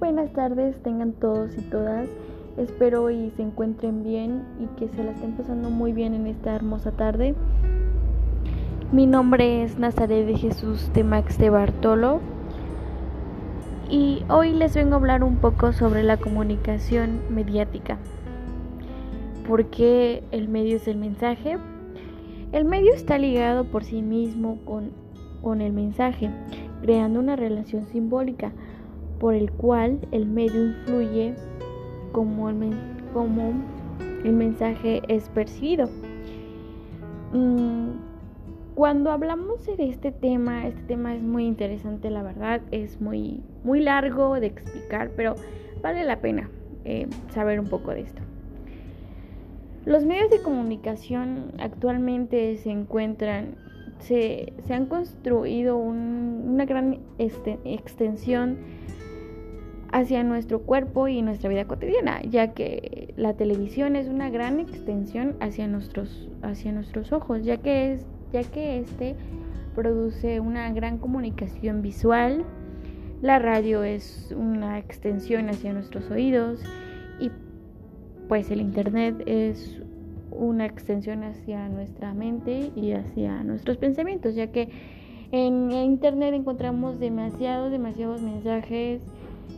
Buenas tardes tengan todos y todas. Espero y se encuentren bien y que se la estén pasando muy bien en esta hermosa tarde. Mi nombre es Nazaret de Jesús de Max de Bartolo y hoy les vengo a hablar un poco sobre la comunicación mediática. ¿Por qué el medio es el mensaje? El medio está ligado por sí mismo con, con el mensaje, creando una relación simbólica por el cual el medio influye como el, como el mensaje es percibido. Mm, cuando hablamos de este tema, este tema es muy interesante, la verdad, es muy, muy largo de explicar, pero vale la pena eh, saber un poco de esto. Los medios de comunicación actualmente se encuentran, se, han construido una gran este, extensión hacia nuestro cuerpo y nuestra vida cotidiana, ya que la televisión es una gran extensión hacia nuestros, hacia nuestros ojos, ya que, es, ya que este produce una gran comunicación visual, la radio es una extensión hacia nuestros oídos y pues el internet es una extensión hacia nuestra mente y hacia nuestros pensamientos, ya que en internet encontramos demasiados, demasiados mensajes,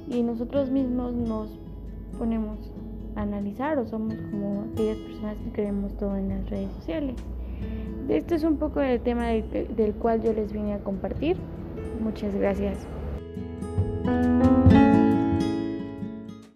y nosotros mismos nos ponemos a analizar o somos como aquellas personas que creemos todo en las redes sociales. Este es un poco el tema del, del cual yo les vine a compartir. Muchas gracias.